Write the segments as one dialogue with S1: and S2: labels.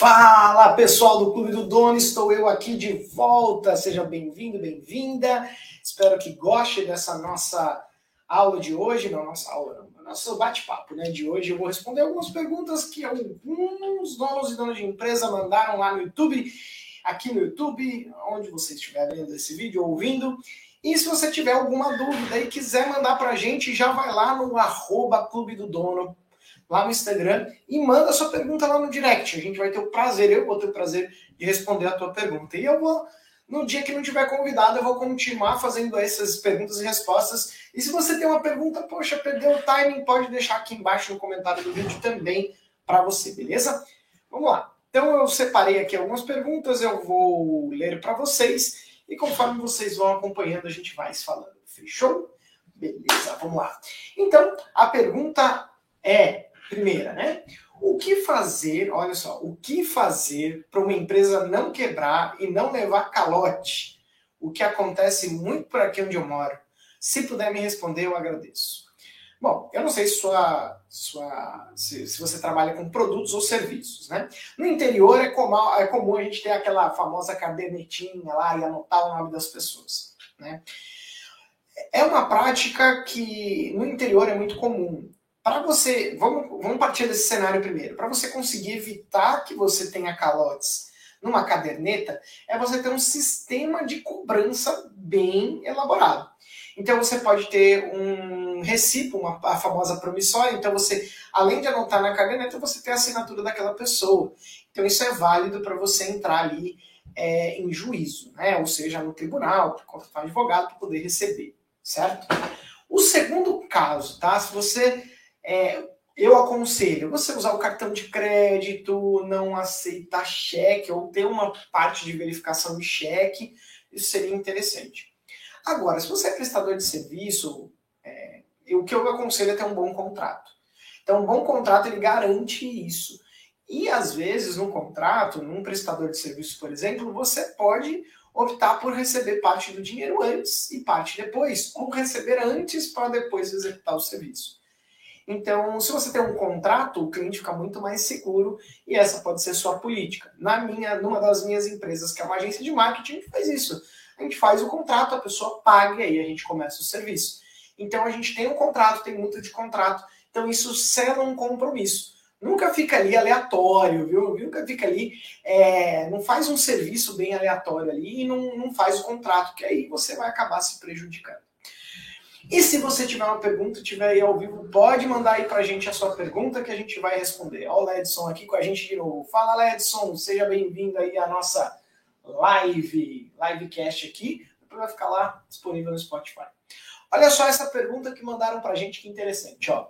S1: Fala pessoal do Clube do Dono, estou eu aqui de volta. Seja bem-vindo, bem-vinda. Espero que goste dessa nossa aula de hoje, não nossa aula, nosso bate-papo né, de hoje. Eu vou responder algumas perguntas que alguns donos e donas de empresa mandaram lá no YouTube, aqui no YouTube, onde você estiver vendo esse vídeo ou ouvindo. E se você tiver alguma dúvida e quiser mandar para a gente, já vai lá no arroba Clube do Dono lá no Instagram e manda sua pergunta lá no direct. A gente vai ter o prazer, eu vou ter o prazer de responder a tua pergunta. E eu vou, no dia que não tiver convidado, eu vou continuar fazendo essas perguntas e respostas. E se você tem uma pergunta, poxa, perdeu o timing, pode deixar aqui embaixo no comentário do vídeo também para você, beleza? Vamos lá. Então eu separei aqui algumas perguntas, eu vou ler para vocês e conforme vocês vão acompanhando, a gente vai se falando. Fechou? Beleza, vamos lá. Então, a pergunta é: Primeira, né? O que fazer, olha só, o que fazer para uma empresa não quebrar e não levar calote? O que acontece muito por aqui onde eu moro. Se puder me responder, eu agradeço. Bom, eu não sei se, sua, sua, se, se, você trabalha com produtos ou serviços, né? No interior é comum, é comum a gente ter aquela famosa cadernetinha lá e anotar o nome das pessoas, né? É uma prática que no interior é muito comum para você, vamos, vamos partir desse cenário primeiro. Para você conseguir evitar que você tenha calotes numa caderneta, é você ter um sistema de cobrança bem elaborado. Então você pode ter um recibo, uma, a famosa promissória. Então você, além de anotar na caderneta, você tem a assinatura daquela pessoa. Então isso é válido para você entrar ali é, em juízo, né? ou seja, no tribunal, para contratar um advogado para poder receber, certo? O segundo caso, tá? Se você é, eu aconselho você usar o cartão de crédito, não aceitar cheque ou ter uma parte de verificação de cheque, isso seria interessante. Agora, se você é prestador de serviço, é, o que eu aconselho é ter um bom contrato. Então, um bom contrato ele garante isso. E às vezes, no contrato, num prestador de serviço, por exemplo, você pode optar por receber parte do dinheiro antes e parte depois, ou receber antes para depois executar o serviço. Então, se você tem um contrato, o cliente fica muito mais seguro e essa pode ser sua política. Na minha, numa das minhas empresas, que é uma agência de marketing, a gente faz isso. A gente faz o contrato, a pessoa paga e aí a gente começa o serviço. Então, a gente tem um contrato, tem muito de contrato. Então, isso sela um compromisso. Nunca fica ali aleatório, viu? Nunca fica ali, é, não faz um serviço bem aleatório ali e não, não faz o contrato, que aí você vai acabar se prejudicando. E se você tiver uma pergunta, tiver aí ao vivo, pode mandar aí pra gente a sua pergunta que a gente vai responder. Olha o Ledson aqui com a gente de novo. Fala, Ledson, seja bem-vindo aí à nossa live, livecast aqui. Depois vai ficar lá disponível no Spotify. Olha só essa pergunta que mandaram pra gente, que interessante. Ó.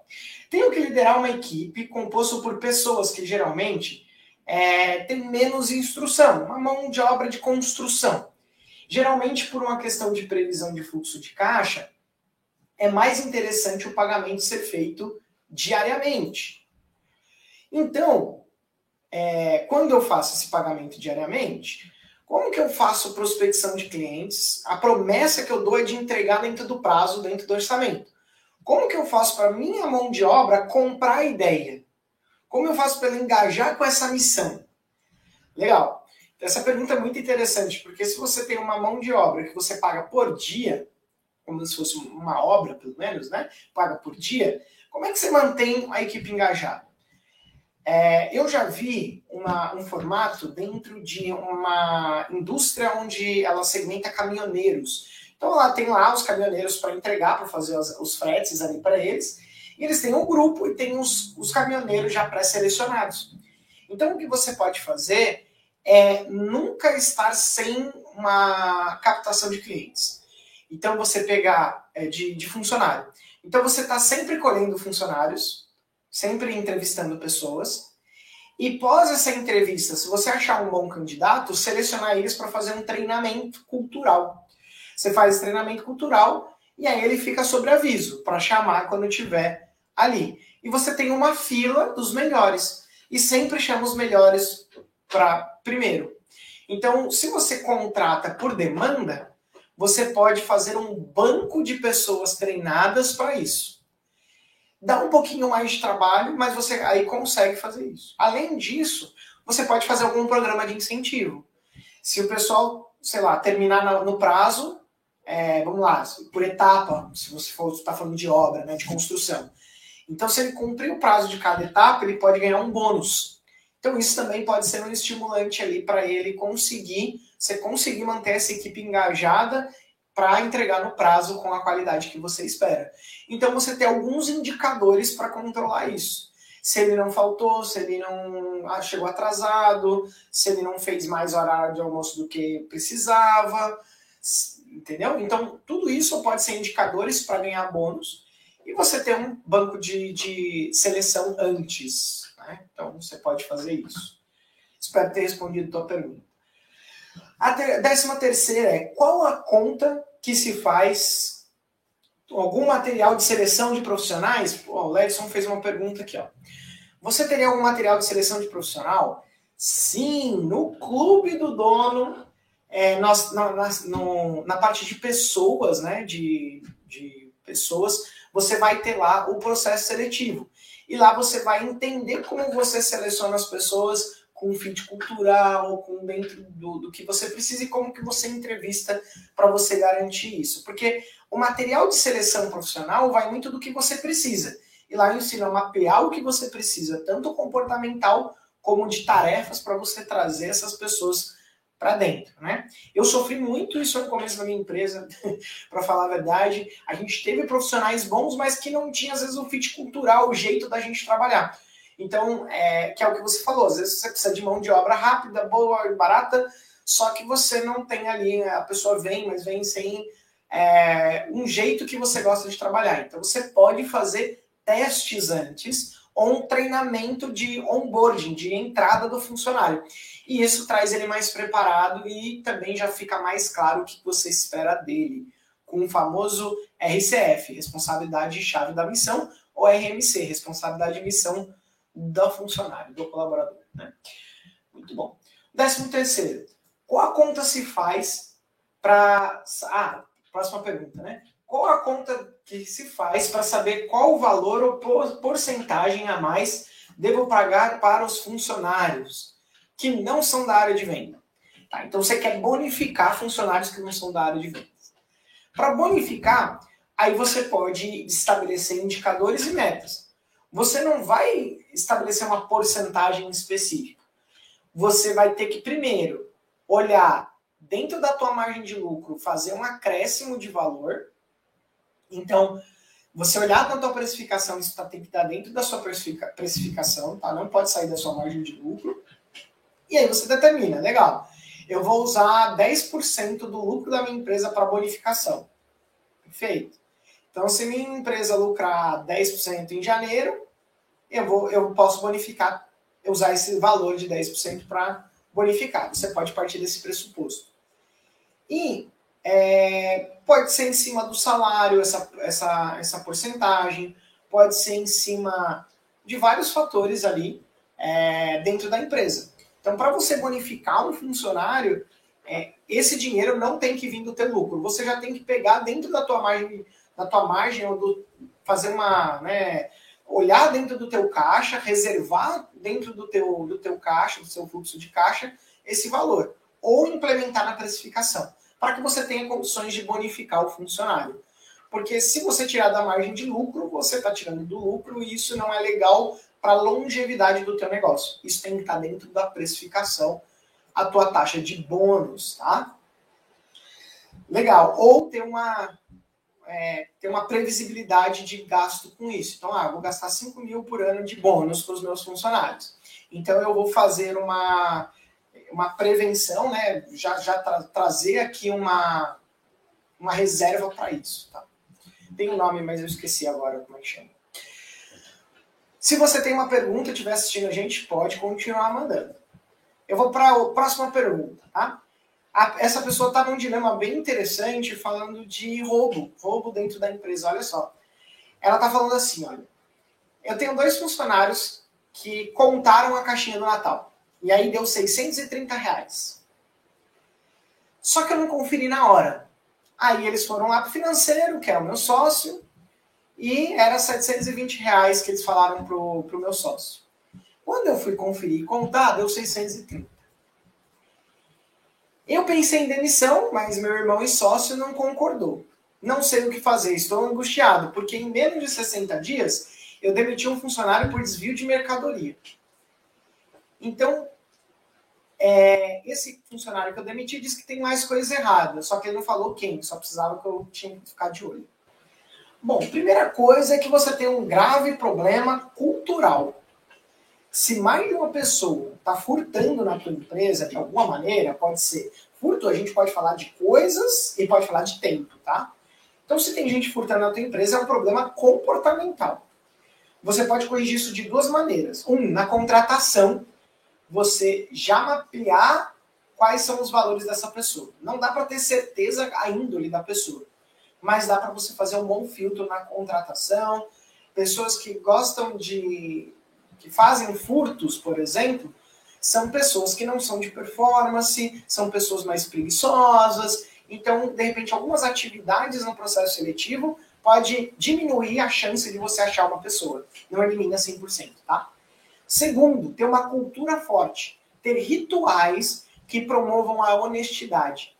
S1: Tenho que liderar uma equipe composta por pessoas que geralmente é, têm menos instrução, uma mão de obra de construção. Geralmente por uma questão de previsão de fluxo de caixa, é mais interessante o pagamento ser feito diariamente. Então, é, quando eu faço esse pagamento diariamente, como que eu faço prospecção de clientes? A promessa que eu dou é de entregar dentro do prazo, dentro do orçamento. Como que eu faço para minha mão de obra comprar a ideia? Como eu faço para ela engajar com essa missão? Legal. Essa pergunta é muito interessante, porque se você tem uma mão de obra que você paga por dia, como se fosse uma obra, pelo menos, né? Paga por dia. Como é que você mantém a equipe engajada? É, eu já vi uma, um formato dentro de uma indústria onde ela segmenta caminhoneiros. Então lá tem lá os caminhoneiros para entregar, para fazer os, os fretes ali para eles. E eles têm um grupo e tem os, os caminhoneiros já pré-selecionados. Então o que você pode fazer é nunca estar sem uma captação de clientes. Então, você pegar é, de, de funcionário. Então, você está sempre colhendo funcionários, sempre entrevistando pessoas. E pós essa entrevista, se você achar um bom candidato, selecionar eles para fazer um treinamento cultural. Você faz treinamento cultural e aí ele fica sobre aviso para chamar quando estiver ali. E você tem uma fila dos melhores. E sempre chama os melhores para primeiro. Então, se você contrata por demanda, você pode fazer um banco de pessoas treinadas para isso. Dá um pouquinho mais de trabalho, mas você aí consegue fazer isso. Além disso, você pode fazer algum programa de incentivo. Se o pessoal, sei lá, terminar no prazo, é, vamos lá, por etapa, se você for estar tá falando de obra, né, de construção. Então, se ele cumprir o prazo de cada etapa, ele pode ganhar um bônus. Então, isso também pode ser um estimulante ali para ele conseguir, você conseguir manter essa equipe engajada para entregar no prazo com a qualidade que você espera. Então, você tem alguns indicadores para controlar isso se ele não faltou, se ele não ah, chegou atrasado, se ele não fez mais horário de almoço do que precisava, entendeu? Então, tudo isso pode ser indicadores para ganhar bônus e você ter um banco de, de seleção antes. Né? Então, você pode fazer isso. Espero ter respondido a tua pergunta. A ter, décima terceira é qual a conta que se faz algum material de seleção de profissionais? O Ledson fez uma pergunta aqui, ó. Você teria algum material de seleção de profissional? Sim, no clube do dono, é, nós, na, na, no, na parte de pessoas, né, de, de pessoas, você vai ter lá o processo seletivo. E lá você vai entender como você seleciona as pessoas com fit cultural, com dentro do, do que você precisa e como que você entrevista para você garantir isso. Porque o material de seleção profissional vai muito do que você precisa. E lá ensina a mapear o que você precisa, tanto comportamental como de tarefas, para você trazer essas pessoas para dentro, né? Eu sofri muito isso no começo da minha empresa, para falar a verdade. A gente teve profissionais bons, mas que não tinha às vezes o fit cultural, o jeito da gente trabalhar. Então, é, que é o que você falou, às vezes você precisa de mão de obra rápida, boa e barata, só que você não tem ali, a pessoa vem, mas vem sem é, um jeito que você gosta de trabalhar. Então, você pode fazer testes antes ou um treinamento de onboarding, de entrada do funcionário. E isso traz ele mais preparado e também já fica mais claro o que você espera dele, com o famoso RCF, responsabilidade chave da missão, ou RMC, responsabilidade de missão do funcionário, do colaborador. Né? Muito bom. Décimo terceiro, qual a conta se faz para... Ah, próxima pergunta, né? Qual a conta que se faz para saber qual o valor ou porcentagem a mais devo pagar para os funcionários que não são da área de venda? Tá, então você quer bonificar funcionários que não são da área de vendas. Para bonificar, aí você pode estabelecer indicadores e metas. Você não vai estabelecer uma porcentagem específica. Você vai ter que primeiro olhar dentro da tua margem de lucro, fazer um acréscimo de valor então, você olhar na tua precificação, isso tá, tem que estar dentro da sua precificação, tá? Não pode sair da sua margem de lucro. E aí você determina, legal. Eu vou usar 10% do lucro da minha empresa para bonificação. Perfeito. Então, se minha empresa lucrar 10% em janeiro, eu, vou, eu posso bonificar, usar esse valor de 10% para bonificar. Você pode partir desse pressuposto. E é, pode ser em cima do salário, essa, essa, essa porcentagem, pode ser em cima de vários fatores ali é, dentro da empresa. Então, para você bonificar um funcionário, é, esse dinheiro não tem que vir do teu lucro. Você já tem que pegar dentro da tua margem, da tua margem ou do, fazer uma, né, olhar dentro do teu caixa, reservar dentro do teu, do teu caixa, do seu fluxo de caixa, esse valor. Ou implementar na precificação para que você tenha condições de bonificar o funcionário. Porque se você tirar da margem de lucro, você está tirando do lucro e isso não é legal para a longevidade do teu negócio. Isso tem que estar tá dentro da precificação, a tua taxa de bônus, tá? Legal. Ou ter uma, é, ter uma previsibilidade de gasto com isso. Então, ah, vou gastar 5 mil por ano de bônus para os meus funcionários. Então, eu vou fazer uma uma prevenção, né? Já, já tra trazer aqui uma, uma reserva para isso. Tá? Tem um nome, mas eu esqueci agora como é que chama. Se você tem uma pergunta, estiver assistindo a gente, pode continuar mandando. Eu vou para a próxima pergunta, tá? A, essa pessoa está num dilema bem interessante falando de roubo, roubo dentro da empresa. Olha só. Ela está falando assim, olha. Eu tenho dois funcionários que contaram a caixinha do Natal. E aí deu 630 reais. Só que eu não conferi na hora. Aí eles foram lá para o financeiro, que é o meu sócio, e era 720 reais que eles falaram pro, pro meu sócio. Quando eu fui conferir e contar, deu 630. Eu pensei em demissão, mas meu irmão e sócio não concordou. Não sei o que fazer, estou angustiado, porque em menos de 60 dias eu demiti um funcionário por desvio de mercadoria. Então, é, esse funcionário que eu demiti disse que tem mais coisas erradas, só que ele não falou quem, só precisava que eu tinha que ficar de olho. Bom, primeira coisa é que você tem um grave problema cultural. Se mais de uma pessoa está furtando na tua empresa de alguma maneira, pode ser furto, a gente pode falar de coisas e pode falar de tempo, tá? Então, se tem gente furtando na tua empresa, é um problema comportamental. Você pode corrigir isso de duas maneiras. Um, na contratação, você já mapear quais são os valores dessa pessoa. Não dá para ter certeza a índole da pessoa, mas dá para você fazer um bom filtro na contratação. Pessoas que gostam de que fazem furtos, por exemplo, são pessoas que não são de performance, são pessoas mais preguiçosas. Então, de repente, algumas atividades no processo seletivo pode diminuir a chance de você achar uma pessoa. Não elimina 100%, tá? Segundo, ter uma cultura forte, ter rituais que promovam a honestidade.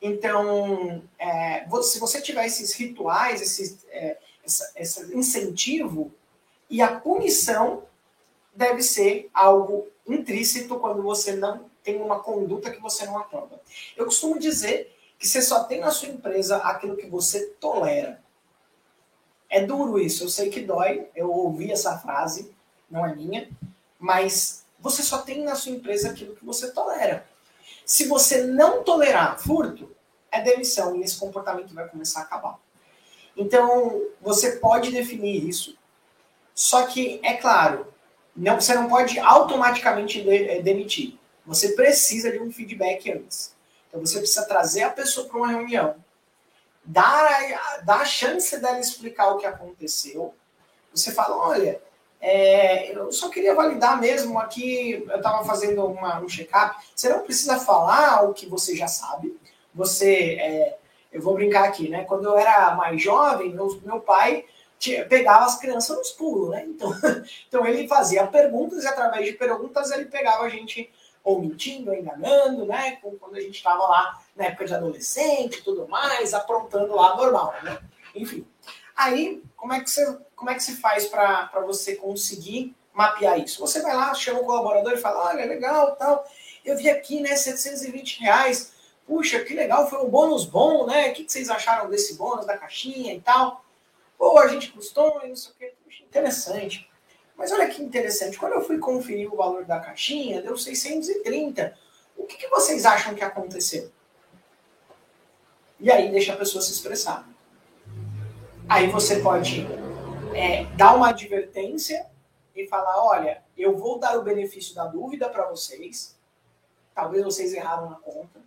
S1: Então, é, se você tiver esses rituais, é, essa, esse incentivo, e a punição deve ser algo intrínseco quando você não tem uma conduta que você não aprova. Eu costumo dizer que você só tem na sua empresa aquilo que você tolera. É duro isso, eu sei que dói, eu ouvi essa frase, não é minha, mas você só tem na sua empresa aquilo que você tolera. Se você não tolerar furto, é demissão e esse comportamento vai começar a acabar. Então, você pode definir isso, só que, é claro, não, você não pode automaticamente é, demitir. Você precisa de um feedback antes. Então você precisa trazer a pessoa para uma reunião, dar a, dar a chance dela explicar o que aconteceu. Você fala, olha, é, eu só queria validar mesmo aqui, eu estava fazendo uma, um check-up. Você não precisa falar o que você já sabe. Você, é, eu vou brincar aqui, né? Quando eu era mais jovem, meu, meu pai pegava as crianças nos pulos, né? Então, então ele fazia perguntas e através de perguntas ele pegava a gente ou mentindo, ou enganando, né? Quando a gente estava lá na época de adolescente e tudo mais, aprontando lá normal, né? Enfim. Aí, como é que você, como é que se faz para você conseguir mapear isso? Você vai lá, chama o colaborador e fala, olha, legal, tal. Eu vi aqui, né, 720 reais. Puxa, que legal, foi um bônus bom, né? O que vocês acharam desse bônus, da caixinha e tal? Pô, a gente custou, não sei o que. Interessante. Mas olha que interessante, quando eu fui conferir o valor da caixinha, deu 630. O que, que vocês acham que aconteceu? E aí deixa a pessoa se expressar. Aí você pode é, dar uma advertência e falar: olha, eu vou dar o benefício da dúvida para vocês. Talvez vocês erraram na conta.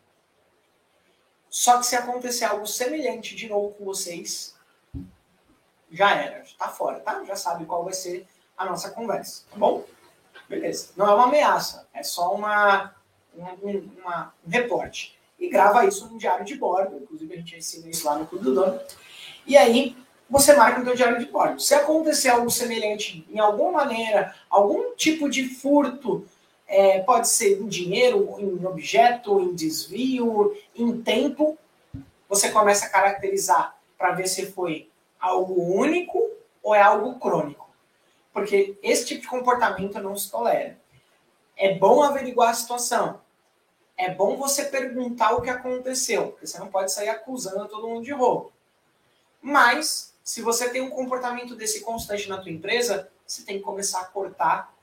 S1: Só que se acontecer algo semelhante de novo com vocês, já era, está fora, tá? Já sabe qual vai ser a nossa conversa, tá bom? Beleza. Não é uma ameaça, é só uma, um, uma, um reporte. E grava isso no diário de bordo, inclusive a gente ensina isso lá no Clube do Dono. E aí você marca no seu diário de bordo. Se acontecer algo semelhante, em alguma maneira, algum tipo de furto, é, pode ser em dinheiro, em objeto, em desvio, em tempo, você começa a caracterizar para ver se foi algo único ou é algo crônico. Porque esse tipo de comportamento não se tolera. É bom averiguar a situação. É bom você perguntar o que aconteceu, porque você não pode sair acusando todo mundo de roubo. Mas, se você tem um comportamento desse constante na tua empresa, você tem que começar a cortar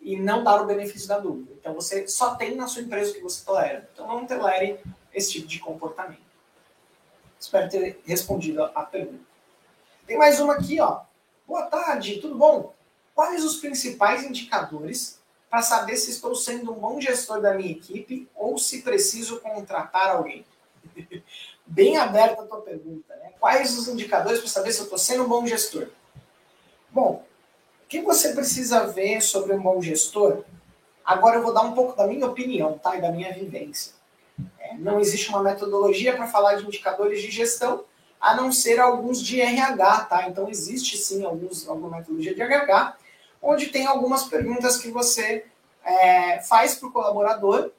S1: e não dar o benefício da dúvida. Então, você só tem na sua empresa o que você tolera. Então, não tolere esse tipo de comportamento. Espero ter respondido a pergunta. Tem mais uma aqui, ó. Boa tarde, tudo bom? Quais os principais indicadores para saber se estou sendo um bom gestor da minha equipe ou se preciso contratar alguém? Bem aberta a tua pergunta, né? Quais os indicadores para saber se eu estou sendo um bom gestor? Bom, o que você precisa ver sobre um bom gestor? Agora eu vou dar um pouco da minha opinião, tá? E da minha vivência. É, não existe uma metodologia para falar de indicadores de gestão, a não ser alguns de RH, tá? Então existe sim alguns, alguma metodologia de RH, onde tem algumas perguntas que você é, faz para o colaborador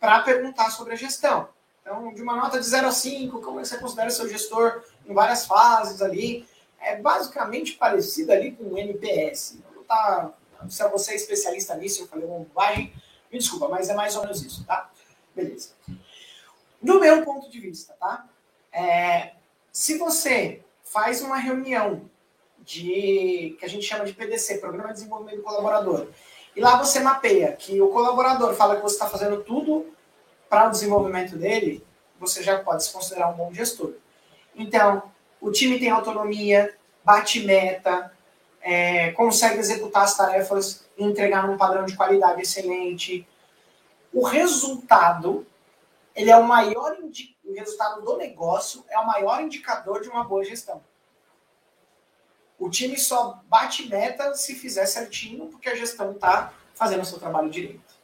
S1: para perguntar sobre a gestão. Então, de uma nota de 0 a 5, como você considera seu gestor em várias fases ali, é basicamente parecido ali com o NPS. Tá, se você é especialista nisso, eu falei uma bobagem, me desculpa, mas é mais ou menos isso, tá? Beleza. Do meu ponto de vista, tá? É, se você faz uma reunião de que a gente chama de PDC, Programa de Desenvolvimento do Colaborador, e lá você mapeia que o colaborador fala que você está fazendo tudo para o desenvolvimento dele, você já pode se considerar um bom gestor. Então, o time tem autonomia, bate meta, é, consegue executar as tarefas e entregar num padrão de qualidade excelente. O resultado, ele é o maior o resultado do negócio é o maior indicador de uma boa gestão. O time só bate meta se fizer certinho, porque a gestão está fazendo o seu trabalho direito.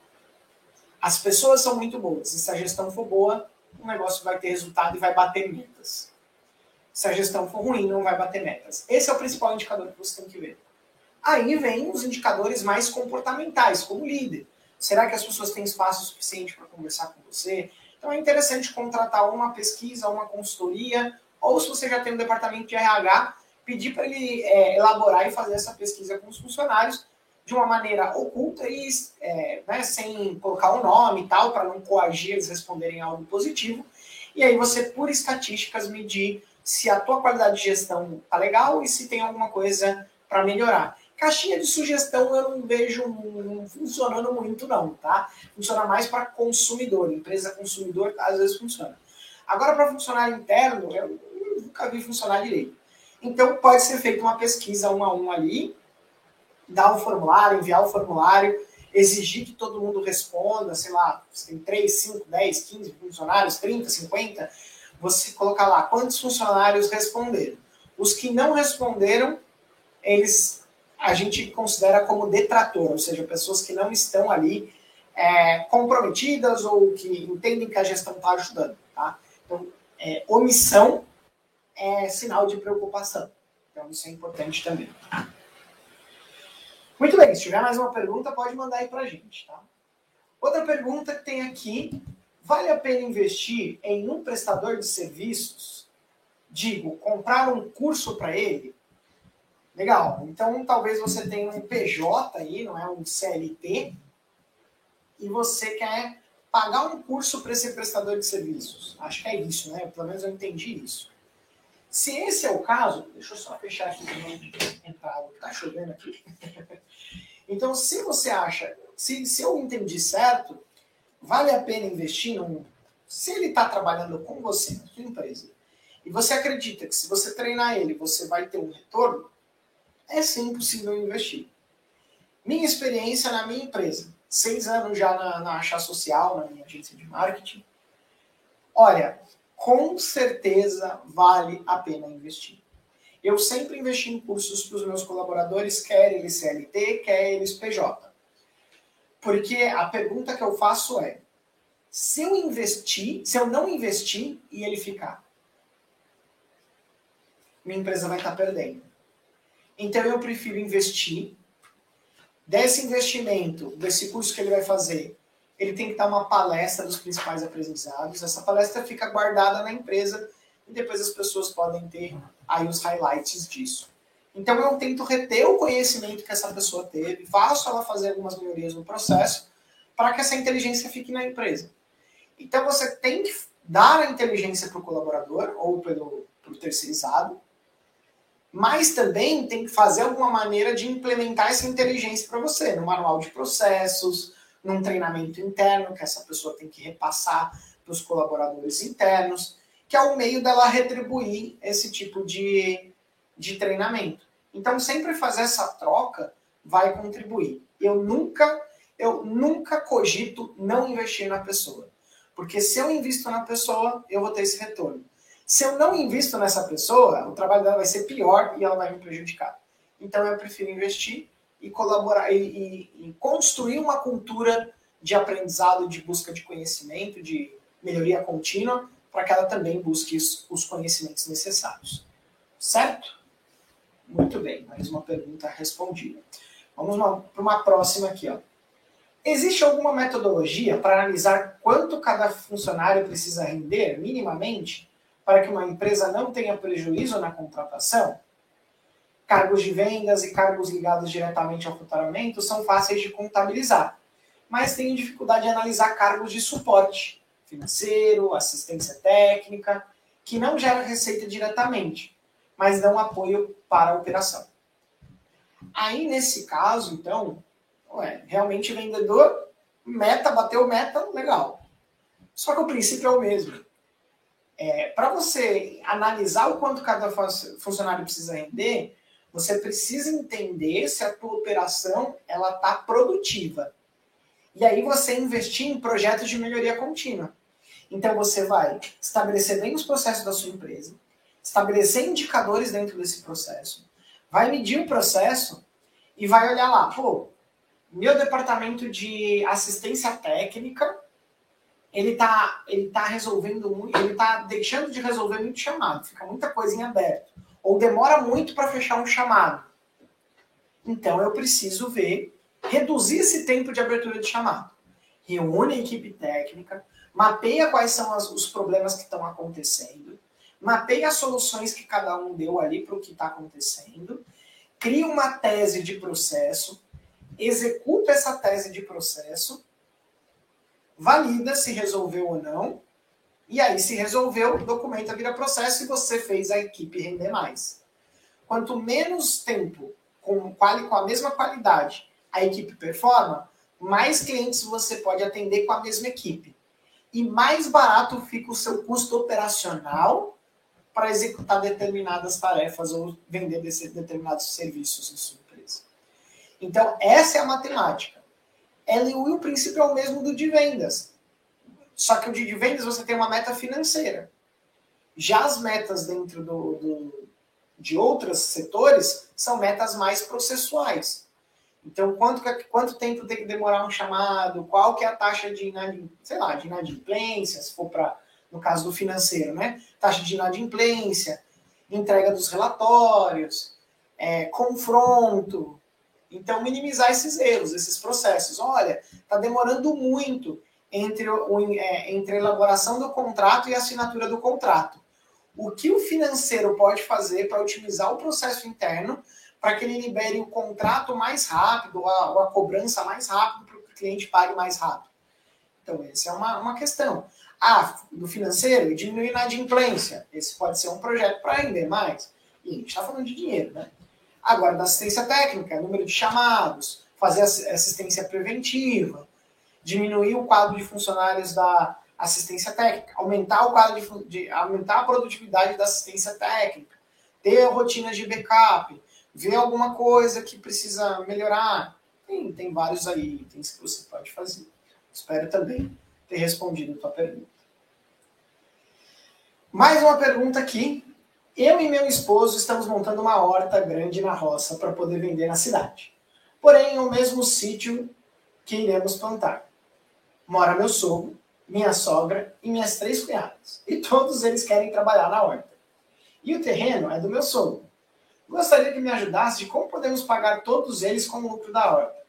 S1: As pessoas são muito boas. E se a gestão for boa, o negócio vai ter resultado e vai bater metas. Se a gestão for ruim, não vai bater metas. Esse é o principal indicador que você tem que ver. Aí vem os indicadores mais comportamentais, como líder. Será que as pessoas têm espaço suficiente para conversar com você? Então é interessante contratar uma pesquisa, uma consultoria, ou se você já tem um departamento de RH, pedir para ele é, elaborar e fazer essa pesquisa com os funcionários de uma maneira oculta e é, né, sem colocar o um nome e tal, para não coagir eles responderem algo positivo. E aí você, por estatísticas, medir se a tua qualidade de gestão tá legal e se tem alguma coisa para melhorar. Caixinha de sugestão eu não vejo funcionando muito não, tá? Funciona mais para consumidor, empresa consumidor às vezes funciona. Agora para funcionário interno, eu nunca vi funcionar direito. Então pode ser feita uma pesquisa um a um ali, dar o formulário, enviar o formulário, exigir que todo mundo responda, sei lá, você tem 3, 5, 10, 15 funcionários, 30, 50, você colocar lá quantos funcionários responderam. Os que não responderam, eles a gente considera como detrator, ou seja, pessoas que não estão ali é, comprometidas ou que entendem que a gestão está ajudando. Tá? Então, é, omissão é sinal de preocupação. Então, isso é importante também. Muito bem, se tiver mais uma pergunta, pode mandar aí para a gente. Tá? Outra pergunta que tem aqui Vale a pena investir em um prestador de serviços? Digo, comprar um curso para ele? Legal. Então, talvez você tenha um PJ aí, não é um CLT, e você quer pagar um curso para esse prestador de serviços. Acho que é isso, né? Pelo menos eu entendi isso. Se esse é o caso, deixa eu só fechar aqui para não entrar, tá chovendo aqui. então, se você acha, se, se eu entendi certo, vale a pena investir num. Se ele está trabalhando com você, na sua empresa, e você acredita que se você treinar ele, você vai ter um retorno, é sim possível investir. Minha experiência na minha empresa, seis anos já na, na Achar Social, na minha agência de marketing, olha, com certeza vale a pena investir. Eu sempre investi em cursos para os meus colaboradores, quer eles CLT, quer eles PJ. Porque a pergunta que eu faço é: se eu investir, se eu não investir e ele ficar, minha empresa vai estar perdendo. Então eu prefiro investir. Desse investimento, desse curso que ele vai fazer, ele tem que dar uma palestra dos principais aprendizados. Essa palestra fica guardada na empresa e depois as pessoas podem ter aí os highlights disso. Então eu tento reter o conhecimento que essa pessoa teve, faço ela fazer algumas melhorias no processo para que essa inteligência fique na empresa. Então você tem que dar a inteligência para o colaborador ou pelo pro terceirizado, mas também tem que fazer alguma maneira de implementar essa inteligência para você, no manual de processos, num treinamento interno que essa pessoa tem que repassar para os colaboradores internos, que é o meio dela retribuir esse tipo de, de treinamento. Então, sempre fazer essa troca vai contribuir. Eu nunca, eu nunca cogito não investir na pessoa. Porque se eu invisto na pessoa, eu vou ter esse retorno. Se eu não invisto nessa pessoa, o trabalho dela vai ser pior e ela vai me prejudicar. Então eu prefiro investir e colaborar e, e, e construir uma cultura de aprendizado, de busca de conhecimento, de melhoria contínua, para que ela também busque os conhecimentos necessários. Certo? Muito bem, mais uma pergunta respondida. Vamos para uma próxima aqui. Ó. Existe alguma metodologia para analisar quanto cada funcionário precisa render, minimamente, para que uma empresa não tenha prejuízo na contratação? Cargos de vendas e cargos ligados diretamente ao faturamento são fáceis de contabilizar, mas tenho dificuldade de analisar cargos de suporte financeiro, assistência técnica, que não gera receita diretamente, mas dão apoio para a operação. Aí, nesse caso, então, ué, realmente vendedor, meta, bateu meta, legal. Só que o princípio é o mesmo. É, para você analisar o quanto cada funcionário precisa render, você precisa entender se a tua operação ela está produtiva. E aí você investir em projetos de melhoria contínua. Então você vai estabelecer bem os processos da sua empresa, estabelecer indicadores dentro desse processo, vai medir o processo e vai olhar lá, pô, meu departamento de assistência técnica, ele tá, ele tá resolvendo muito, ele tá deixando de resolver muito chamado, fica muita coisa em aberto, ou demora muito para fechar um chamado. Então eu preciso ver, reduzir esse tempo de abertura de chamado. Reúne a equipe técnica, mapeia quais são as, os problemas que estão acontecendo, mapeia as soluções que cada um deu ali para o que está acontecendo, cria uma tese de processo, executa essa tese de processo, valida se resolveu ou não, e aí, se resolveu, documenta vira processo e você fez a equipe render mais. Quanto menos tempo com, com a mesma qualidade a equipe performa, mais clientes você pode atender com a mesma equipe e mais barato fica o seu custo operacional para executar determinadas tarefas ou vender determinados serviços em sua empresa. Então, essa é a matemática. Ela e o princípio é o mesmo do de vendas. Só que o de vendas você tem uma meta financeira. Já as metas dentro do, do de outros setores são metas mais processuais. Então, quanto, quanto tempo tem que demorar um chamado? Qual que é a taxa de, sei lá, de inadimplência, se for para, no caso do financeiro, né? Taxa de inadimplência, entrega dos relatórios, é, confronto. Então, minimizar esses erros, esses processos. Olha, está demorando muito entre, o, é, entre a elaboração do contrato e a assinatura do contrato. O que o financeiro pode fazer para otimizar o processo interno para que ele libere o contrato mais rápido, a, ou a cobrança mais rápido, para que o cliente pague mais rápido. Então, essa é uma, uma questão. Ah, no financeiro, diminuir a inadimplência. Esse pode ser um projeto para render mais. E a gente está falando de dinheiro, né? Agora, da assistência técnica, número de chamados, fazer assistência preventiva, diminuir o quadro de funcionários da assistência técnica, aumentar o quadro de, de aumentar a produtividade da assistência técnica, ter rotinas de backup, ver alguma coisa que precisa melhorar. Tem, tem vários aí itens que você pode fazer. Espero também ter respondido a tua pergunta. Mais uma pergunta aqui. Eu e meu esposo estamos montando uma horta grande na roça para poder vender na cidade. Porém, é o mesmo sítio que iremos plantar. Mora meu sogro, minha sogra e minhas três cunhadas. E todos eles querem trabalhar na horta. E o terreno é do meu sogro. Gostaria que me ajudasse de como podemos pagar todos eles com o lucro da horta.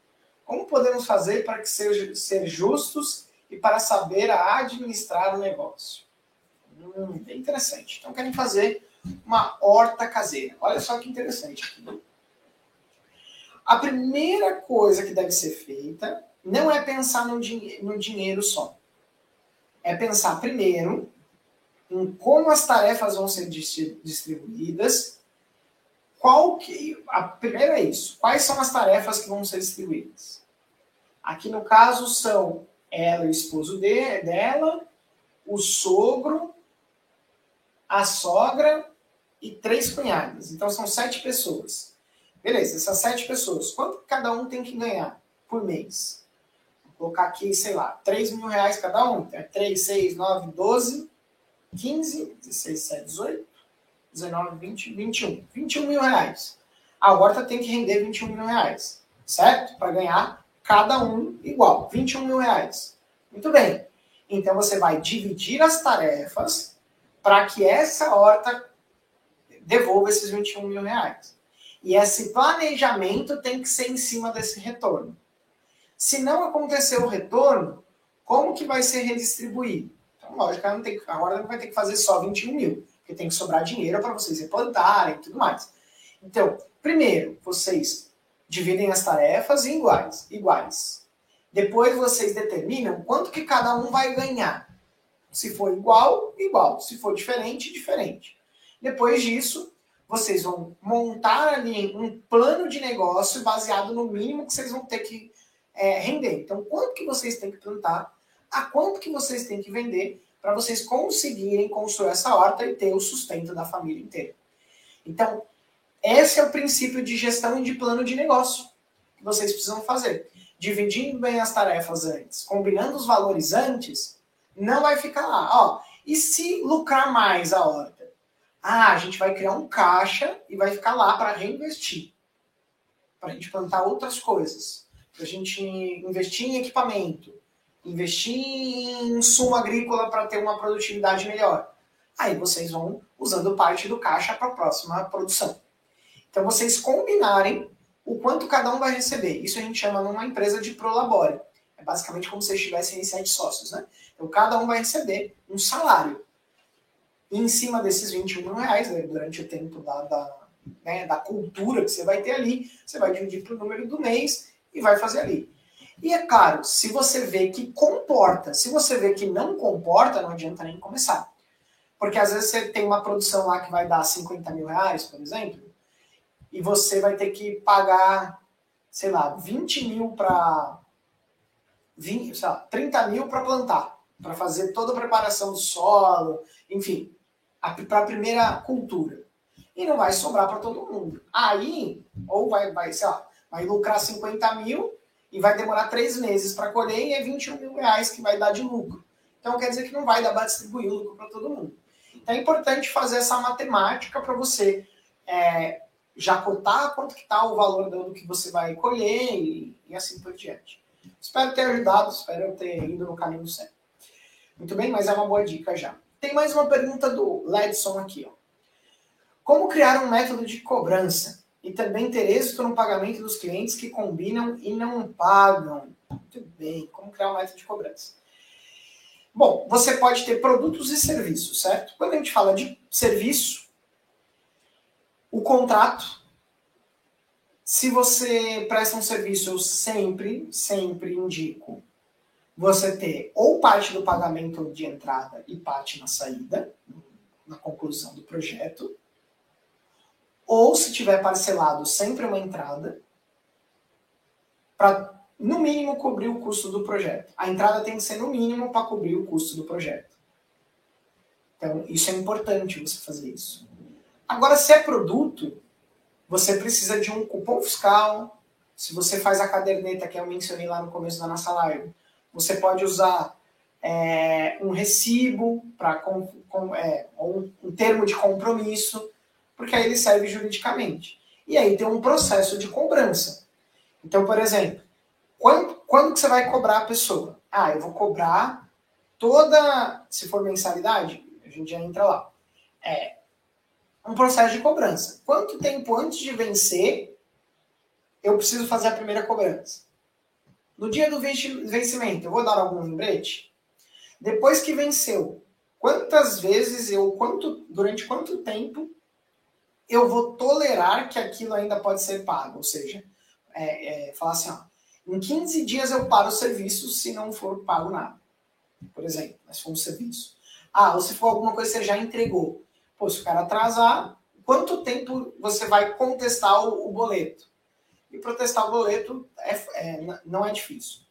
S1: Como podemos fazer para que seja, ser justos e para saber administrar o negócio? Hum, bem interessante. Então, querem fazer uma horta caseira. Olha só que interessante aqui. A primeira coisa que deve ser feita não é pensar no, din no dinheiro só. É pensar primeiro em como as tarefas vão ser distribuídas qual que. A primeira é isso. Quais são as tarefas que vão ser distribuídas? Aqui no caso são ela e o esposo de, dela, o sogro, a sogra e três cunhadas. Então são sete pessoas. Beleza, essas sete pessoas, quanto cada um tem que ganhar por mês? Vou colocar aqui, sei lá, 3 mil reais cada um. É 3, 6, 9, 12, 15, 16, 17, 18. 19, 20, 21. 21 mil reais. A horta tem que render 21 mil reais, certo? Para ganhar cada um igual, 21 mil reais. Muito bem. Então você vai dividir as tarefas para que essa horta devolva esses 21 mil reais. E esse planejamento tem que ser em cima desse retorno. Se não acontecer o retorno, como que vai ser redistribuído? Então, lógico, não tem, agora não vai ter que fazer só 21 mil, porque tem que sobrar dinheiro para vocês replantarem e tudo mais. Então, primeiro, vocês dividem as tarefas em iguais, iguais. Depois vocês determinam quanto que cada um vai ganhar. Se for igual, igual. Se for diferente, diferente. Depois disso, vocês vão montar ali um plano de negócio baseado no mínimo que vocês vão ter que é, render. Então, quanto que vocês têm que plantar, a quanto que vocês têm que vender para vocês conseguirem construir essa horta e ter o sustento da família inteira. Então, esse é o princípio de gestão e de plano de negócio que vocês precisam fazer. Dividindo bem as tarefas antes, combinando os valores antes, não vai ficar lá. Ó, e se lucrar mais a horta? Ah, a gente vai criar um caixa e vai ficar lá para reinvestir. Para a gente plantar outras coisas. Para a gente investir em equipamento. Investir em insumo agrícola para ter uma produtividade melhor. Aí vocês vão usando parte do caixa para a próxima produção. Então, vocês combinarem o quanto cada um vai receber. Isso a gente chama numa empresa de prolabore. É basicamente como se vocês tivessem em sete sócios, né? Então, cada um vai receber um salário. Em cima desses 21 mil reais, né, durante o tempo da, da, né, da cultura que você vai ter ali, você vai dividir para o número do mês e vai fazer ali. E é claro, se você vê que comporta, se você vê que não comporta, não adianta nem começar. Porque às vezes você tem uma produção lá que vai dar 50 mil reais, por exemplo, e você vai ter que pagar, sei lá, 20 mil para. 30 mil para plantar, para fazer toda a preparação do solo, enfim, para a primeira cultura. E não vai sobrar para todo mundo. Aí, ou vai, vai, sei lá, vai lucrar 50 mil e vai demorar três meses para colher e é 21 mil reais que vai dar de lucro. Então quer dizer que não vai dar para distribuir o lucro para todo mundo. Então é importante fazer essa matemática para você é, já cotar quanto que está o valor do que você vai colher e, e, assim por diante. Espero ter ajudado, espero ter ido no caminho certo. Muito bem, mas é uma boa dica já. Tem mais uma pergunta do Ledson aqui. Ó. Como criar um método de cobrança e também ter êxito no pagamento dos clientes que combinam e não pagam? Muito bem, como criar um método de cobrança? Bom, você pode ter produtos e serviços, certo? Quando a gente fala de serviço, o contrato, se você presta um serviço, eu sempre, sempre indico você ter ou parte do pagamento de entrada e parte na saída, na conclusão do projeto, ou se tiver parcelado, sempre uma entrada, para no mínimo cobrir o custo do projeto. A entrada tem que ser no mínimo para cobrir o custo do projeto. Então, isso é importante você fazer isso. Agora, se é produto, você precisa de um cupom fiscal. Se você faz a caderneta que eu mencionei lá no começo da nossa live, você pode usar é, um recibo para é, um, um termo de compromisso, porque aí ele serve juridicamente. E aí tem um processo de cobrança. Então, por exemplo, quando, quando que você vai cobrar a pessoa? Ah, eu vou cobrar toda, se for mensalidade, a gente já entra lá. É, um processo de cobrança. Quanto tempo antes de vencer eu preciso fazer a primeira cobrança? No dia do vencimento, eu vou dar algum lembrete? Depois que venceu, quantas vezes eu, quanto, durante quanto tempo eu vou tolerar que aquilo ainda pode ser pago? Ou seja, é, é, falar assim, ó, em 15 dias eu paro o serviço se não for pago nada. Por exemplo, se for um serviço. Ah, ou se for alguma coisa que você já entregou. Pô, se o cara atrasar, quanto tempo você vai contestar o, o boleto? E protestar o boleto é, é, não é difícil.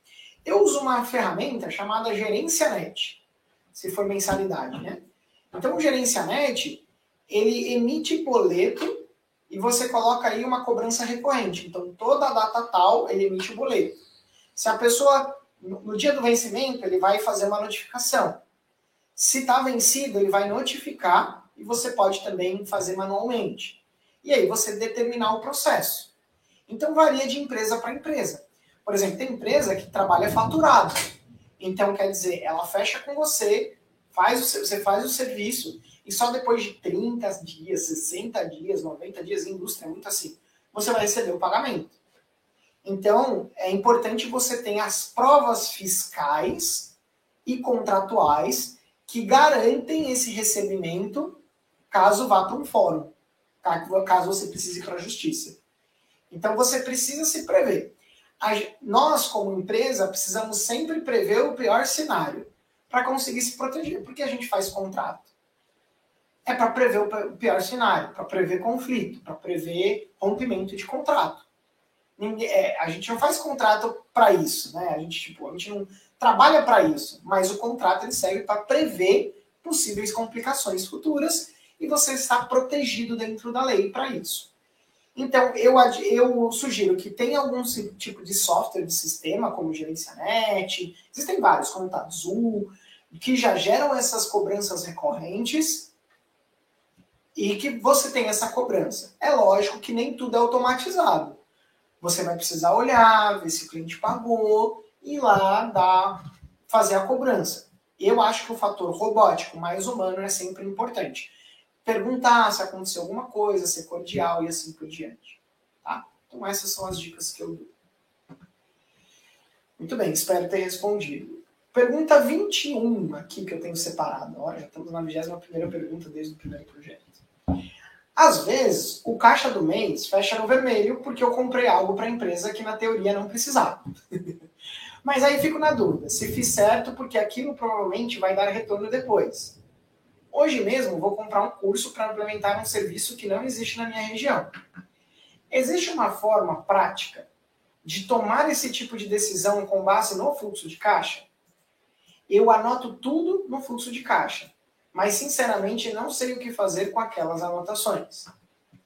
S1: Eu uso uma ferramenta chamada Gerência Net, se for mensalidade, né? Então, o Gerência Net, ele emite boleto e você coloca aí uma cobrança recorrente. Então, toda a data tal, ele emite o boleto. Se a pessoa, no dia do vencimento, ele vai fazer uma notificação. Se está vencido, ele vai notificar e você pode também fazer manualmente. E aí você determinar o processo. Então varia de empresa para empresa. Por exemplo, tem empresa que trabalha faturado. Então quer dizer, ela fecha com você, faz o, você faz o serviço e só depois de 30 dias, 60 dias, 90 dias, indústria é muito assim. você vai receber o pagamento. Então, é importante você ter as provas fiscais e contratuais que garantem esse recebimento caso vá para um fórum, caso você precise ir para a justiça. Então, você precisa se prever. Nós, como empresa, precisamos sempre prever o pior cenário para conseguir se proteger, porque a gente faz contrato. É para prever o pior cenário, para prever conflito, para prever rompimento de contrato. É, a gente não faz contrato para isso, né? A gente, tipo, a gente não trabalha para isso, mas o contrato ele serve para prever possíveis complicações futuras e você está protegido dentro da lei para isso. Então, eu, eu sugiro que tenha algum tipo de software de sistema, como Gerencianet, existem vários, como o Azul, que já geram essas cobranças recorrentes e que você tem essa cobrança. É lógico que nem tudo é automatizado. Você vai precisar olhar, ver se o cliente pagou e lá dar, fazer a cobrança. Eu acho que o fator robótico mais humano é sempre importante. Perguntar se aconteceu alguma coisa, ser cordial e assim por diante. Tá? Então essas são as dicas que eu dou. Muito bem, espero ter respondido. Pergunta 21 aqui que eu tenho separado. Olha, estamos na 21 pergunta desde o primeiro projeto. Às vezes, o caixa do mês fecha no vermelho porque eu comprei algo para a empresa que na teoria não precisava. Mas aí fico na dúvida, se fiz certo porque aquilo provavelmente vai dar retorno depois. Hoje mesmo vou comprar um curso para implementar um serviço que não existe na minha região. Existe uma forma prática de tomar esse tipo de decisão com base no fluxo de caixa? Eu anoto tudo no fluxo de caixa mas sinceramente não sei o que fazer com aquelas anotações.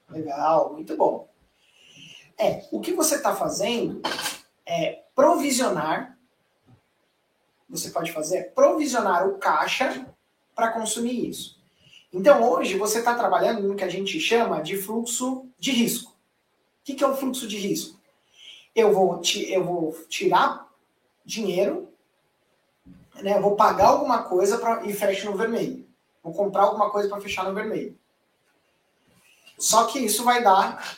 S1: Legal, muito bom. É, o que você está fazendo é provisionar. Você pode fazer provisionar o caixa para consumir isso. Então hoje você está trabalhando no que a gente chama de fluxo de risco. O que, que é o fluxo de risco? Eu vou, eu vou tirar dinheiro, né, vou pagar alguma coisa pra, e fecho no vermelho. Vou comprar alguma coisa para fechar no vermelho. Só que isso vai dar.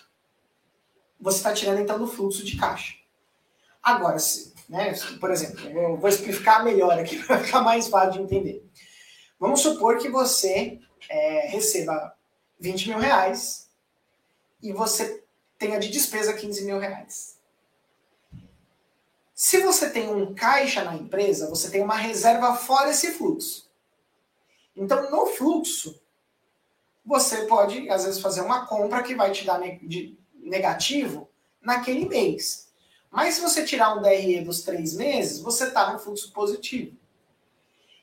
S1: Você está tirando então do fluxo de caixa. Agora, se, né, por exemplo, eu vou explicar melhor aqui para ficar mais fácil de entender. Vamos supor que você é, receba 20 mil reais e você tenha de despesa 15 mil reais. Se você tem um caixa na empresa, você tem uma reserva fora esse fluxo. Então, no fluxo, você pode, às vezes, fazer uma compra que vai te dar negativo naquele mês. Mas se você tirar um DRE dos três meses, você está no fluxo positivo.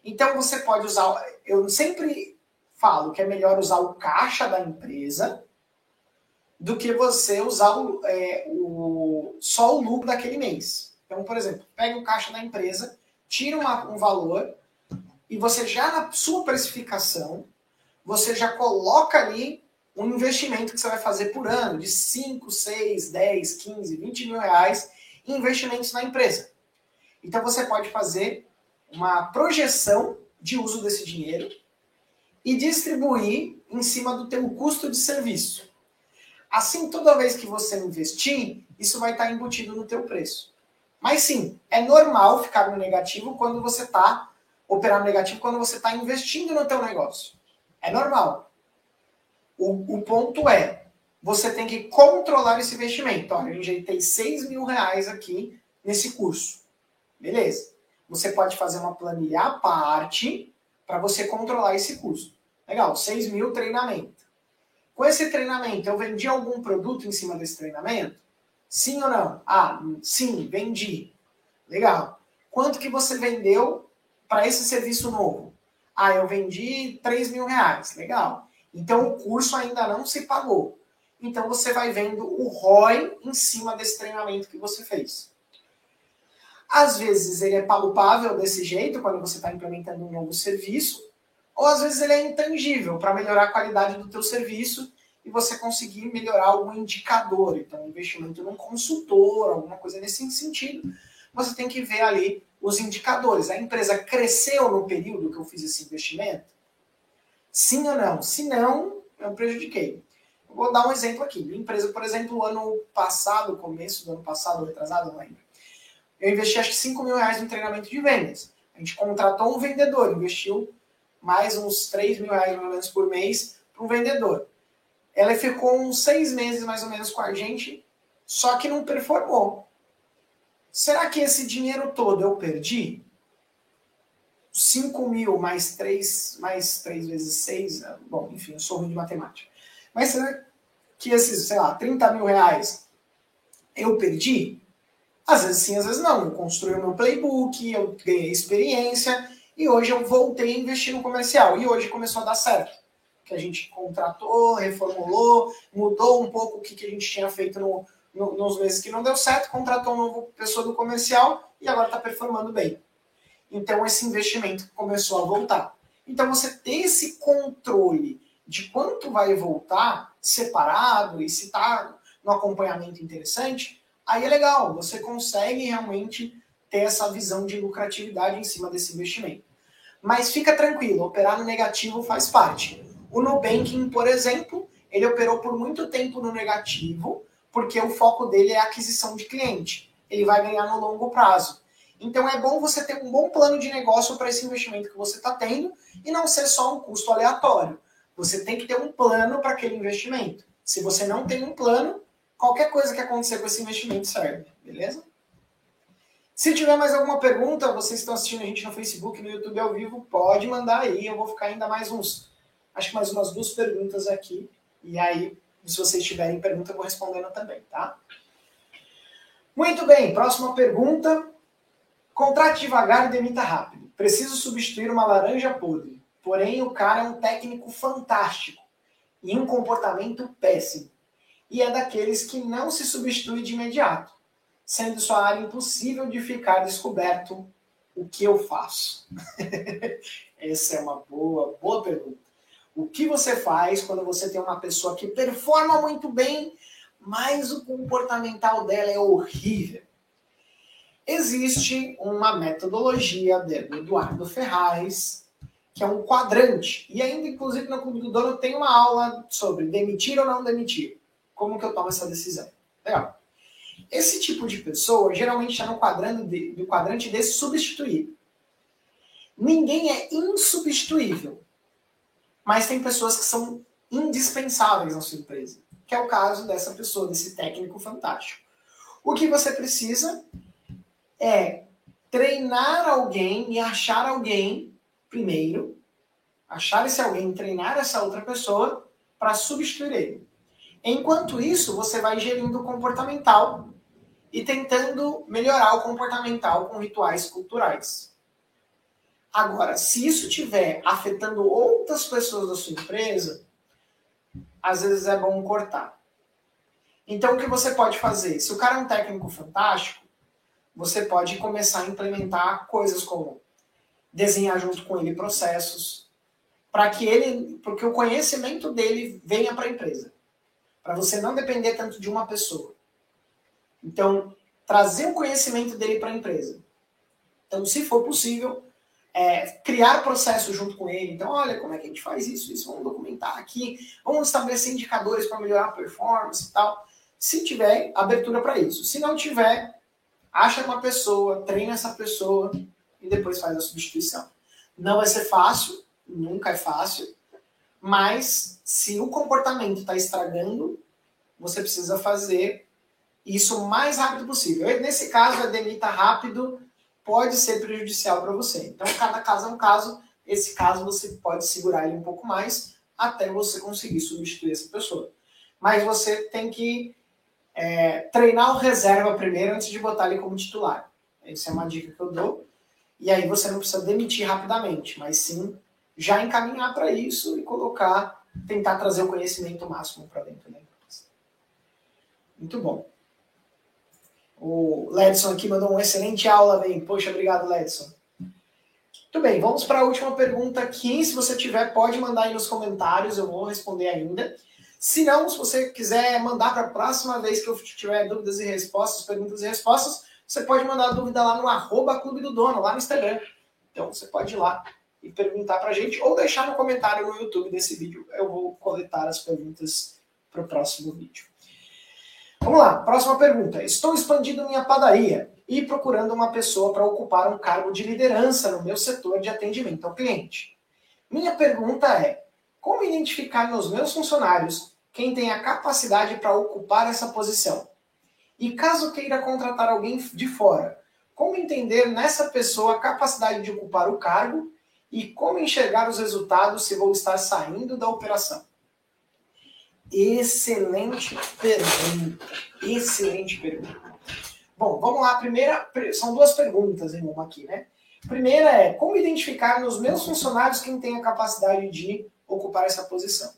S1: Então, você pode usar. Eu sempre falo que é melhor usar o caixa da empresa do que você usar o, é, o, só o lucro daquele mês. Então, por exemplo, pega o caixa da empresa, tira uma, um valor e você já na sua precificação, você já coloca ali um investimento que você vai fazer por ano de 5, 6, 10, 15, 20 mil reais em investimentos na empresa. Então você pode fazer uma projeção de uso desse dinheiro e distribuir em cima do teu custo de serviço. Assim, toda vez que você investir, isso vai estar embutido no teu preço. Mas sim, é normal ficar no negativo quando você está operar negativo quando você está investindo no teu negócio. É normal. O, o, ponto é, você tem que controlar esse investimento. Olha, eu injetei 6 mil reais aqui nesse curso. Beleza. Você pode fazer uma planilha à parte para você controlar esse custo. Legal, 6 mil treinamento. Com esse treinamento, eu vendi algum produto em cima desse treinamento? Sim ou não? Ah, sim, vendi. Legal. Quanto que você vendeu para esse serviço novo? Ah, eu vendi 3 mil reais. Legal. Então o curso ainda não se pagou. Então você vai vendo o ROI em cima desse treinamento que você fez. Às vezes ele é palpável desse jeito, quando você está implementando um novo serviço, ou às vezes ele é intangível para melhorar a qualidade do teu serviço e você conseguir melhorar algum indicador. Então, investimento num consultor, alguma coisa nesse sentido, você tem que ver ali os indicadores. A empresa cresceu no período que eu fiz esse investimento? Sim ou não? Se não, eu prejudiquei. Vou dar um exemplo aqui. Minha empresa, por exemplo, ano passado, começo do ano passado, retrasado, não lembro. Eu investi acho que 5 mil reais no treinamento de vendas. A gente contratou um vendedor, investiu mais uns 3 mil reais mais ou menos por mês para um vendedor. Ela ficou uns seis meses mais ou menos com a gente, só que não performou. Será que esse dinheiro todo eu perdi? 5 mil mais 3, mais 3 vezes 6, é, bom, enfim, eu sou ruim de matemática. Mas será que esses, sei lá, 30 mil reais eu perdi? Às vezes sim, às vezes não. Eu construí o meu playbook, eu ganhei experiência e hoje eu voltei a investir no comercial. E hoje começou a dar certo. Que a gente contratou, reformulou, mudou um pouco o que, que a gente tinha feito no, no, nos meses que não deu certo, contratou uma nova pessoa do comercial e agora está performando bem. Então esse investimento começou a voltar. Então você ter esse controle de quanto vai voltar separado e se está no acompanhamento interessante, aí é legal, você consegue realmente ter essa visão de lucratividade em cima desse investimento. Mas fica tranquilo, operar no negativo faz parte. O Nubanking, por exemplo, ele operou por muito tempo no negativo, porque o foco dele é a aquisição de cliente. Ele vai ganhar no longo prazo. Então é bom você ter um bom plano de negócio para esse investimento que você está tendo e não ser só um custo aleatório. Você tem que ter um plano para aquele investimento. Se você não tem um plano, qualquer coisa que acontecer com esse investimento serve, beleza? Se tiver mais alguma pergunta, vocês estão assistindo a gente no Facebook, no YouTube ao vivo, pode mandar aí. Eu vou ficar ainda mais uns, acho que mais umas duas perguntas aqui. E aí, se vocês tiverem pergunta, eu vou respondendo também, tá? Muito bem, próxima pergunta. Contrate devagar e demita rápido. Preciso substituir uma laranja podre. Porém, o cara é um técnico fantástico e um comportamento péssimo. E é daqueles que não se substitui de imediato, sendo sua área impossível de ficar descoberto o que eu faço. Essa é uma boa, boa pergunta. O que você faz quando você tem uma pessoa que performa muito bem, mas o comportamental dela é horrível? Existe uma metodologia do Eduardo Ferraz, que é um quadrante. E ainda, inclusive, no Clube do Dono tem uma aula sobre demitir ou não demitir. Como que eu tomo essa decisão. Legal. Esse tipo de pessoa geralmente está no quadrante de, do quadrante de substituir. Ninguém é insubstituível. Mas tem pessoas que são indispensáveis na sua empresa. Que é o caso dessa pessoa, desse técnico fantástico. O que você precisa é treinar alguém e achar alguém primeiro, achar esse alguém, treinar essa outra pessoa para substituir ele. Enquanto isso, você vai gerindo o comportamental e tentando melhorar o comportamental com rituais culturais. Agora, se isso estiver afetando outras pessoas da sua empresa, às vezes é bom cortar. Então, o que você pode fazer? Se o cara é um técnico fantástico, você pode começar a implementar coisas como desenhar junto com ele processos, para que ele, porque o conhecimento dele venha para a empresa, para você não depender tanto de uma pessoa. Então, trazer o conhecimento dele para a empresa. Então, se for possível, é, criar processo junto com ele. Então, olha, como é que a gente faz isso? Isso vamos documentar aqui, vamos estabelecer indicadores para melhorar a performance e tal. Se tiver abertura para isso. Se não tiver, acha uma pessoa, treina essa pessoa, e depois faz a substituição. Não vai ser fácil, nunca é fácil, mas se o comportamento está estragando, você precisa fazer isso o mais rápido possível. Nesse caso, a demita rápido pode ser prejudicial para você. Então, cada caso é um caso. Esse caso você pode segurar ele um pouco mais até você conseguir substituir essa pessoa. Mas você tem que é, treinar o reserva primeiro antes de botar ele como titular. Essa é uma dica que eu dou. E aí você não precisa demitir rapidamente, mas sim já encaminhar para isso e colocar, tentar trazer o conhecimento máximo para dentro da empresa. Muito bom. O Ledson aqui mandou uma excelente aula, bem. Poxa, obrigado, Ledson. Muito bem, vamos para a última pergunta aqui. Se você tiver, pode mandar aí nos comentários, eu vou responder ainda. Se não, se você quiser mandar para a próxima vez que eu tiver dúvidas e respostas, perguntas e respostas, você pode mandar dúvida lá no arroba Clube do Dono, lá no Instagram. Então você pode ir lá e perguntar para a gente ou deixar no comentário no YouTube desse vídeo. Eu vou coletar as perguntas para o próximo vídeo. Vamos lá, próxima pergunta. Estou expandindo minha padaria e procurando uma pessoa para ocupar um cargo de liderança no meu setor de atendimento ao cliente. Minha pergunta é: como identificar nos meus funcionários quem tem a capacidade para ocupar essa posição? E caso queira contratar alguém de fora, como entender nessa pessoa a capacidade de ocupar o cargo e como enxergar os resultados se vou estar saindo da operação? Excelente pergunta. Excelente pergunta. Bom, vamos lá. Primeira, são duas perguntas em uma aqui, né? Primeira é como identificar nos meus funcionários quem tem a capacidade de ocupar essa posição.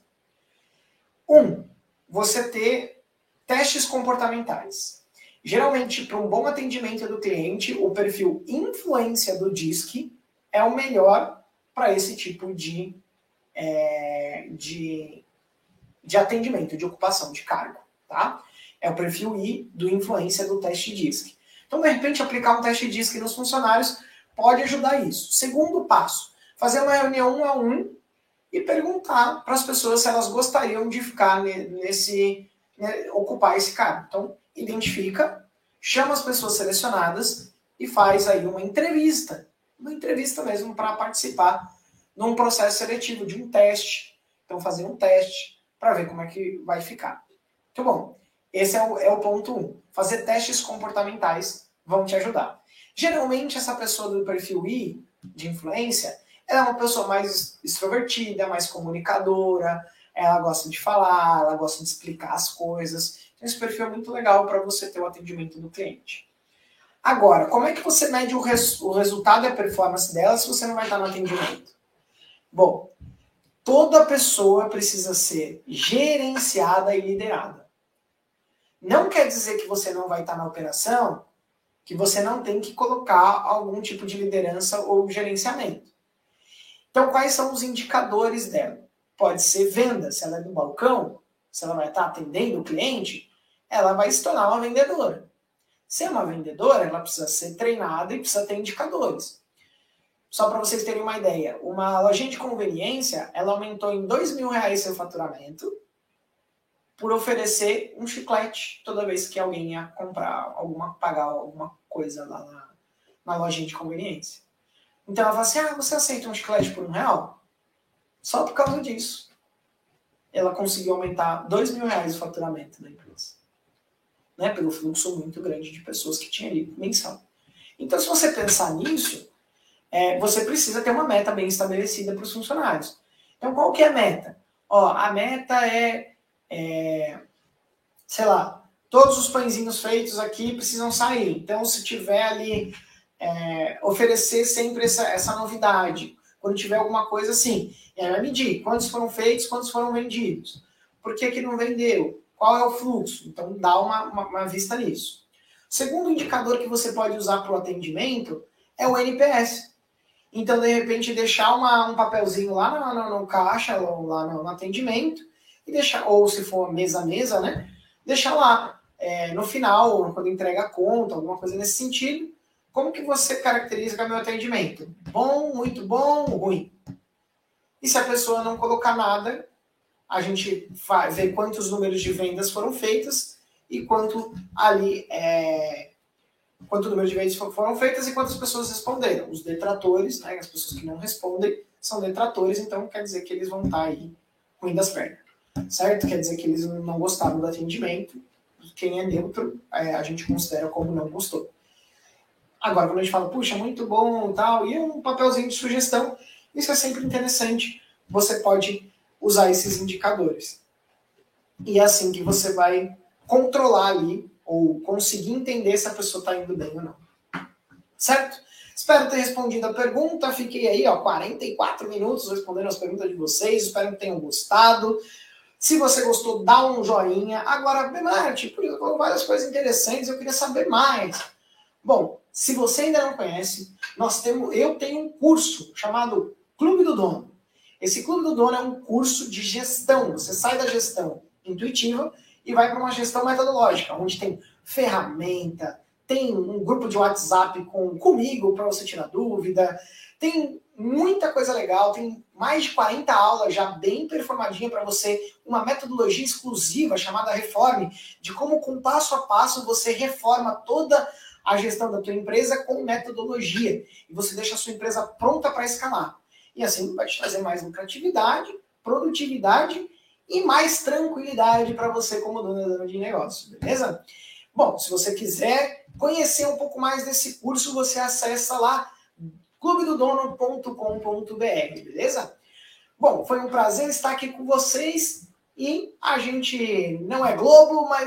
S1: Um, você ter testes comportamentais. Geralmente, para um bom atendimento do cliente, o perfil influência do DISC é o melhor para esse tipo de, é, de, de atendimento, de ocupação de cargo. Tá? É o perfil I do influência do teste DISC. Então, de repente, aplicar um teste DISC nos funcionários pode ajudar isso. Segundo passo, fazer uma reunião um a um e perguntar para as pessoas se elas gostariam de ficar nesse, né, ocupar esse cargo. Então, identifica, chama as pessoas selecionadas e faz aí uma entrevista, uma entrevista mesmo para participar num processo seletivo de um teste. Então, fazer um teste para ver como é que vai ficar. Muito bom. Esse é o, é o ponto 1. Um. Fazer testes comportamentais vão te ajudar. Geralmente, essa pessoa do perfil I, de influência, ela é uma pessoa mais extrovertida, mais comunicadora, ela gosta de falar, ela gosta de explicar as coisas. Então, esse perfil é muito legal para você ter o atendimento do cliente. Agora, como é que você mede o, res, o resultado e a performance dela se você não vai estar no atendimento? Bom, toda pessoa precisa ser gerenciada e liderada. Não quer dizer que você não vai estar na operação, que você não tem que colocar algum tipo de liderança ou gerenciamento. Então, quais são os indicadores dela? Pode ser venda, se ela é do balcão, se ela vai estar atendendo o cliente, ela vai se tornar uma vendedora. Se é uma vendedora, ela precisa ser treinada e precisa ter indicadores. Só para vocês terem uma ideia, uma lojinha de conveniência, ela aumentou em dois mil reais seu faturamento por oferecer um chiclete toda vez que alguém ia comprar alguma, pagar alguma coisa lá na, na lojinha de conveniência. Então ela fala assim: ah, você aceita um chiclete por um real? Só por causa disso. Ela conseguiu aumentar dois mil reais o faturamento da empresa. Né, pelo fluxo muito grande de pessoas que tinha ali mensal. Então, se você pensar nisso, é, você precisa ter uma meta bem estabelecida para os funcionários. Então, qual que é a meta? Ó, a meta é, é, sei lá, todos os pãezinhos feitos aqui precisam sair. Então, se tiver ali é, oferecer sempre essa, essa novidade. Quando tiver alguma coisa assim, vai medir quantos foram feitos, quantos foram vendidos. Por que, que não vendeu? Qual é o fluxo? Então, dá uma, uma, uma vista nisso. O segundo indicador que você pode usar para o atendimento é o NPS. Então, de repente, deixar uma, um papelzinho lá no, no, no caixa, lá no, no, atendimento, e deixar, ou se for mesa a mesa, né? Deixar lá é, no final, quando entrega a conta, alguma coisa nesse sentido, como que você caracteriza meu atendimento? Bom, muito bom, ruim. E se a pessoa não colocar nada, a gente ver quantos números de vendas foram feitas e quanto ali é, quanto número de vendas foram feitas e quantas pessoas responderam. Os detratores, né, as pessoas que não respondem, são detratores, então quer dizer que eles vão estar aí ruim das pernas. Certo? Quer dizer que eles não gostaram do atendimento. Quem é neutro, é, a gente considera como não gostou. Agora, quando a gente fala, puxa, muito bom tal, e um papelzinho de sugestão, isso é sempre interessante. Você pode usar esses indicadores. E é assim que você vai controlar ali, ou conseguir entender se a pessoa está indo bem ou não. Certo? Espero ter respondido a pergunta. Fiquei aí, ó, 44 minutos respondendo as perguntas de vocês. Espero que tenham gostado. Se você gostou, dá um joinha. Agora, Bemarte, por isso várias coisas interessantes, eu queria saber mais. Bom, se você ainda não conhece, nós temos, eu tenho um curso chamado Clube do Dono. Esse Clube do Dono é um curso de gestão. Você sai da gestão intuitiva e vai para uma gestão metodológica, onde tem ferramenta, tem um grupo de WhatsApp com, comigo para você tirar dúvida, tem muita coisa legal, tem mais de 40 aulas já bem performadinha para você, uma metodologia exclusiva chamada Reforme, de como com passo a passo você reforma toda a gestão da tua empresa com metodologia e você deixa a sua empresa pronta para escalar. E assim vai te trazer mais lucratividade, produtividade e mais tranquilidade para você como dono de negócio, beleza? Bom, se você quiser conhecer um pouco mais desse curso, você acessa lá clubedodono.com.br, beleza? Bom, foi um prazer estar aqui com vocês e a gente não é Globo, mas